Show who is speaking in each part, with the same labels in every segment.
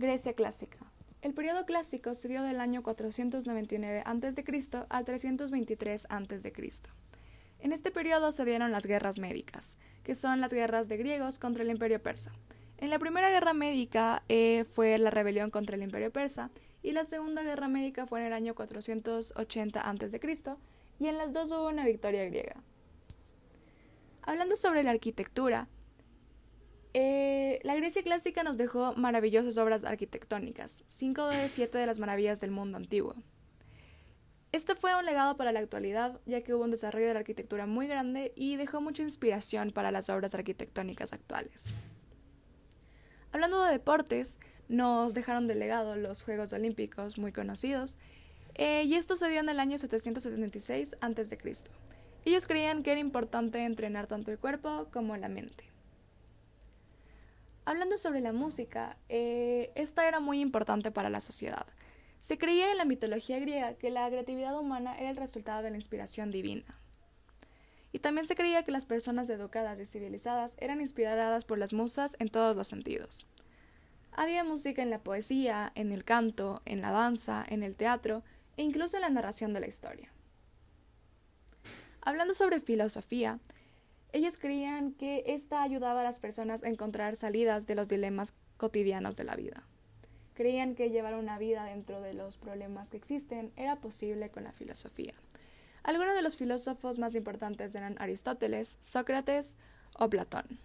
Speaker 1: Grecia clásica. El periodo clásico se dio del año 499 a.C. al 323 a.C. En este periodo se dieron las guerras médicas, que son las guerras de griegos contra el imperio persa. En la primera guerra médica eh, fue la rebelión contra el imperio persa y la segunda guerra médica fue en el año 480 a.C. y en las dos hubo una victoria griega. Hablando sobre la arquitectura, eh, la Grecia clásica nos dejó maravillosas obras arquitectónicas, cinco de siete de las maravillas del mundo antiguo. Este fue un legado para la actualidad, ya que hubo un desarrollo de la arquitectura muy grande y dejó mucha inspiración para las obras arquitectónicas actuales. Hablando de deportes, nos dejaron de legado los Juegos Olímpicos muy conocidos, eh, y esto se dio en el año 776 a.C. Ellos creían que era importante entrenar tanto el cuerpo como la mente. Hablando sobre la música, eh, esta era muy importante para la sociedad. Se creía en la mitología griega que la creatividad humana era el resultado de la inspiración divina. Y también se creía que las personas educadas y civilizadas eran inspiradas por las musas en todos los sentidos. Había música en la poesía, en el canto, en la danza, en el teatro e incluso en la narración de la historia. Hablando sobre filosofía, ellos creían que ésta ayudaba a las personas a encontrar salidas de los dilemas cotidianos de la vida. Creían que llevar una vida dentro de los problemas que existen era posible con la filosofía. Algunos de los filósofos más importantes eran Aristóteles, Sócrates o Platón.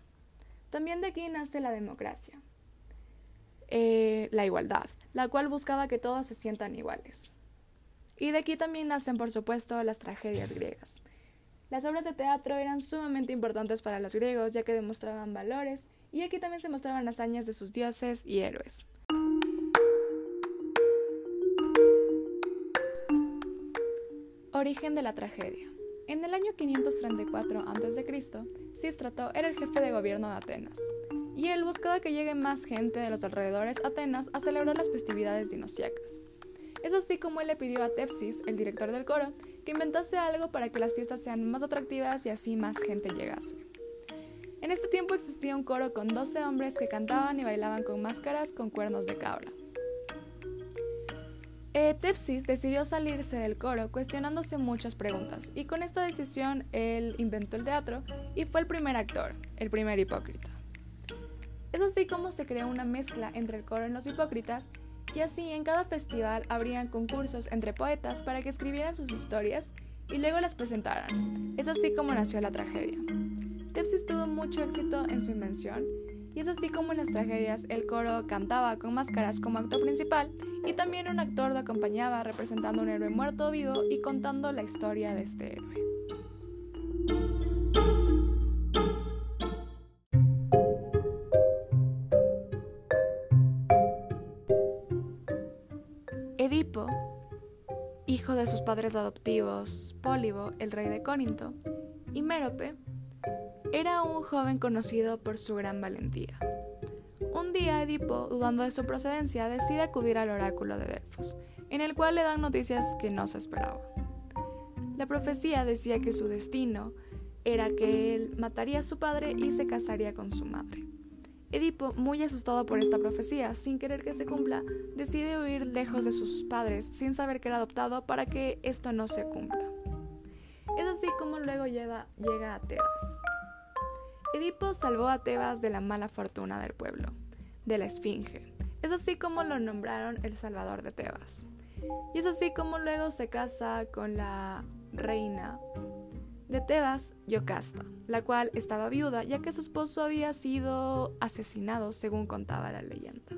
Speaker 1: También de aquí nace la democracia, eh, la igualdad, la cual buscaba que todos se sientan iguales. Y de aquí también nacen, por supuesto, las tragedias griegas. Las obras de teatro eran sumamente importantes para los griegos ya que demostraban valores y aquí también se mostraban hazañas de sus dioses y héroes. Origen de la tragedia. En el año 534 a.C., Sístrato era el jefe de gobierno de Atenas, y él buscaba que llegue más gente de los alrededores a Atenas a celebrar las festividades dinosiacas. Es así como él le pidió a Tepsis, el director del coro, que inventase algo para que las fiestas sean más atractivas y así más gente llegase. En este tiempo existía un coro con 12 hombres que cantaban y bailaban con máscaras con cuernos de cabra. Eh, Tepsis decidió salirse del coro cuestionándose muchas preguntas y con esta decisión él inventó el teatro y fue el primer actor, el primer hipócrita. Es así como se creó una mezcla entre el coro y los hipócritas y así en cada festival habrían concursos entre poetas para que escribieran sus historias y luego las presentaran. Es así como nació la tragedia. Tepsis tuvo mucho éxito en su invención y es así como en las tragedias el coro cantaba con máscaras como actor principal y también un actor lo acompañaba representando un héroe muerto o vivo y contando la historia de este héroe. Hijo de sus padres adoptivos Pólibo, el rey de Corinto, y Mérope, era un joven conocido por su gran valentía. Un día Edipo, dudando de su procedencia, decide acudir al oráculo de Delfos, en el cual le dan noticias que no se esperaban. La profecía decía que su destino era que él mataría a su padre y se casaría con su madre. Edipo, muy asustado por esta profecía, sin querer que se cumpla, decide huir lejos de sus padres sin saber que era adoptado para que esto no se cumpla. Es así como luego llega, llega a Tebas. Edipo salvó a Tebas de la mala fortuna del pueblo, de la Esfinge. Es así como lo nombraron el salvador de Tebas. Y es así como luego se casa con la reina de Tebas, Yocasta, la cual estaba viuda ya que su esposo había sido asesinado según contaba la leyenda.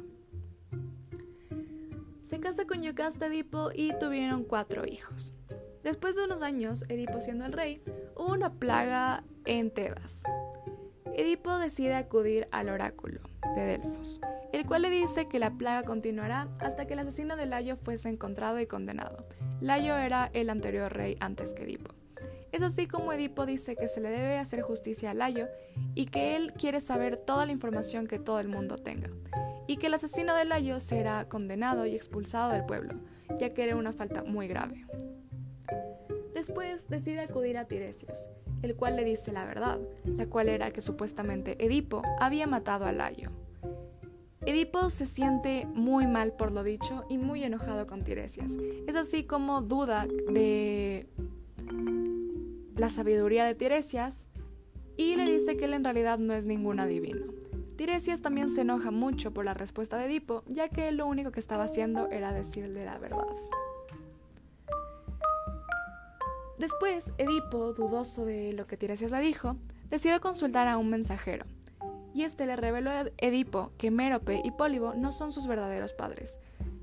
Speaker 1: Se casa con Yocasta Edipo y tuvieron cuatro hijos. Después de unos años, Edipo siendo el rey, hubo una plaga en Tebas. Edipo decide acudir al oráculo de Delfos, el cual le dice que la plaga continuará hasta que el asesino de Layo fuese encontrado y condenado. Layo era el anterior rey antes que Edipo. Es así como Edipo dice que se le debe hacer justicia a Layo y que él quiere saber toda la información que todo el mundo tenga, y que el asesino de Layo será condenado y expulsado del pueblo, ya que era una falta muy grave. Después decide acudir a Tiresias, el cual le dice la verdad, la cual era que supuestamente Edipo había matado a Layo. Edipo se siente muy mal por lo dicho y muy enojado con Tiresias. Es así como duda de la sabiduría de Tiresias y le dice que él en realidad no es ningún adivino. Tiresias también se enoja mucho por la respuesta de Edipo, ya que él lo único que estaba haciendo era decirle la verdad. Después, Edipo, dudoso de lo que Tiresias le dijo, decidió consultar a un mensajero, y este le reveló a Edipo que Mérope y Pólibo no son sus verdaderos padres,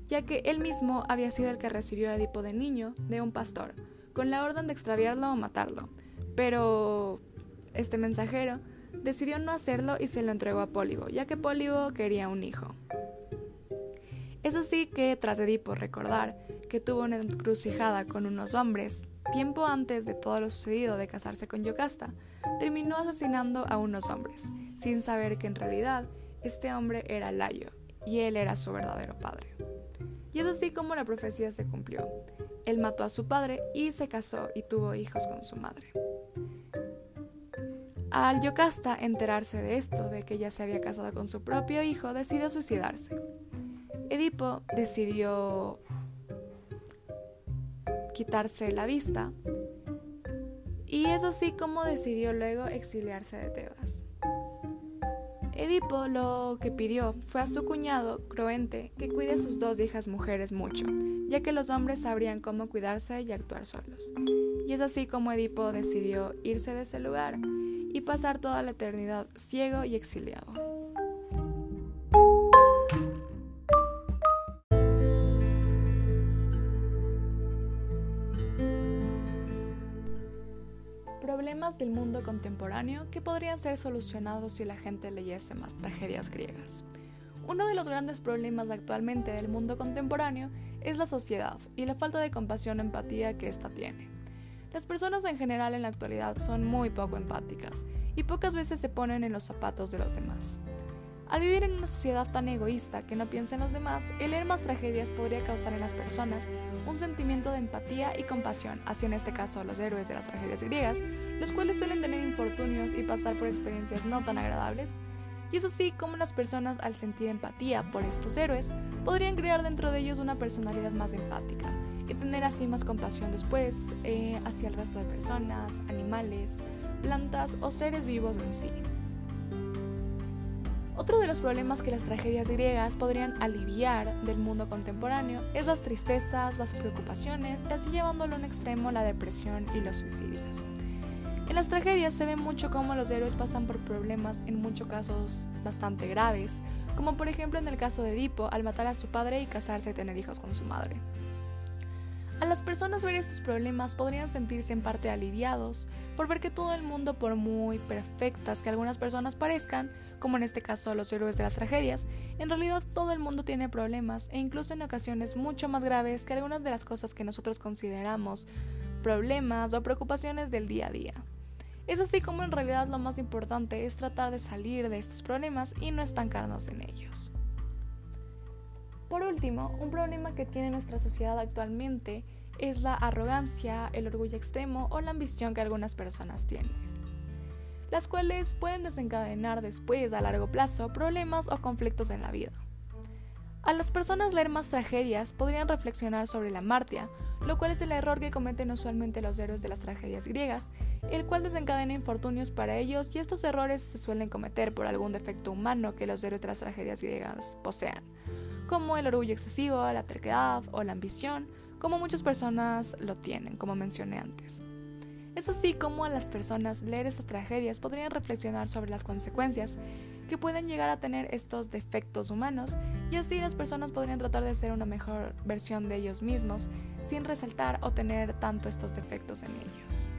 Speaker 1: ya que él mismo había sido el que recibió a Edipo de niño de un pastor, con la orden de extraviarlo o matarlo. Pero este mensajero decidió no hacerlo y se lo entregó a Pólibo, ya que Pólibo quería un hijo. Es así que, tras Edipo recordar que tuvo una encrucijada con unos hombres tiempo antes de todo lo sucedido de casarse con Yocasta, terminó asesinando a unos hombres, sin saber que en realidad este hombre era Layo y él era su verdadero padre. Y es así como la profecía se cumplió. Él mató a su padre y se casó y tuvo hijos con su madre. Al Yocasta enterarse de esto, de que ella se había casado con su propio hijo, decidió suicidarse. Edipo decidió quitarse la vista y es así como decidió luego exiliarse de Tebas. Edipo lo que pidió fue a su cuñado, Croente, que cuide a sus dos hijas mujeres mucho, ya que los hombres sabrían cómo cuidarse y actuar solos. Y es así como Edipo decidió irse de ese lugar y pasar toda la eternidad ciego y exiliado. Problemas del mundo contemporáneo que podrían ser solucionados si la gente leyese más tragedias griegas. Uno de los grandes problemas actualmente del mundo contemporáneo es la sociedad y la falta de compasión o empatía que ésta tiene. Las personas en general en la actualidad son muy poco empáticas y pocas veces se ponen en los zapatos de los demás. Al vivir en una sociedad tan egoísta que no piensa en los demás, el leer más tragedias podría causar en las personas un sentimiento de empatía y compasión hacia en este caso los héroes de las tragedias griegas, los cuales suelen tener infortunios y pasar por experiencias no tan agradables. Y es así como las personas al sentir empatía por estos héroes podrían crear dentro de ellos una personalidad más empática y tener así más compasión después eh, hacia el resto de personas, animales, plantas o seres vivos en sí. Otro de los problemas que las tragedias griegas podrían aliviar del mundo contemporáneo es las tristezas, las preocupaciones y así llevándolo a un extremo la depresión y los suicidios. En las tragedias se ve mucho cómo los héroes pasan por problemas en muchos casos bastante graves, como por ejemplo en el caso de Edipo al matar a su padre y casarse y tener hijos con su madre. A las personas ver estos problemas podrían sentirse en parte aliviados por ver que todo el mundo, por muy perfectas que algunas personas parezcan, como en este caso los héroes de las tragedias, en realidad todo el mundo tiene problemas e incluso en ocasiones mucho más graves que algunas de las cosas que nosotros consideramos problemas o preocupaciones del día a día. Es así como en realidad lo más importante es tratar de salir de estos problemas y no estancarnos en ellos. Por último, un problema que tiene nuestra sociedad actualmente es la arrogancia, el orgullo extremo o la ambición que algunas personas tienen, las cuales pueden desencadenar después a largo plazo problemas o conflictos en la vida. A las personas leer más tragedias podrían reflexionar sobre la martia, lo cual es el error que cometen usualmente los héroes de las tragedias griegas, el cual desencadena infortunios para ellos y estos errores se suelen cometer por algún defecto humano que los héroes de las tragedias griegas posean como el orgullo excesivo, la terquedad o la ambición, como muchas personas lo tienen, como mencioné antes. Es así como a las personas leer estas tragedias podrían reflexionar sobre las consecuencias que pueden llegar a tener estos defectos humanos y así las personas podrían tratar de ser una mejor versión de ellos mismos sin resaltar o tener tanto estos defectos en ellos.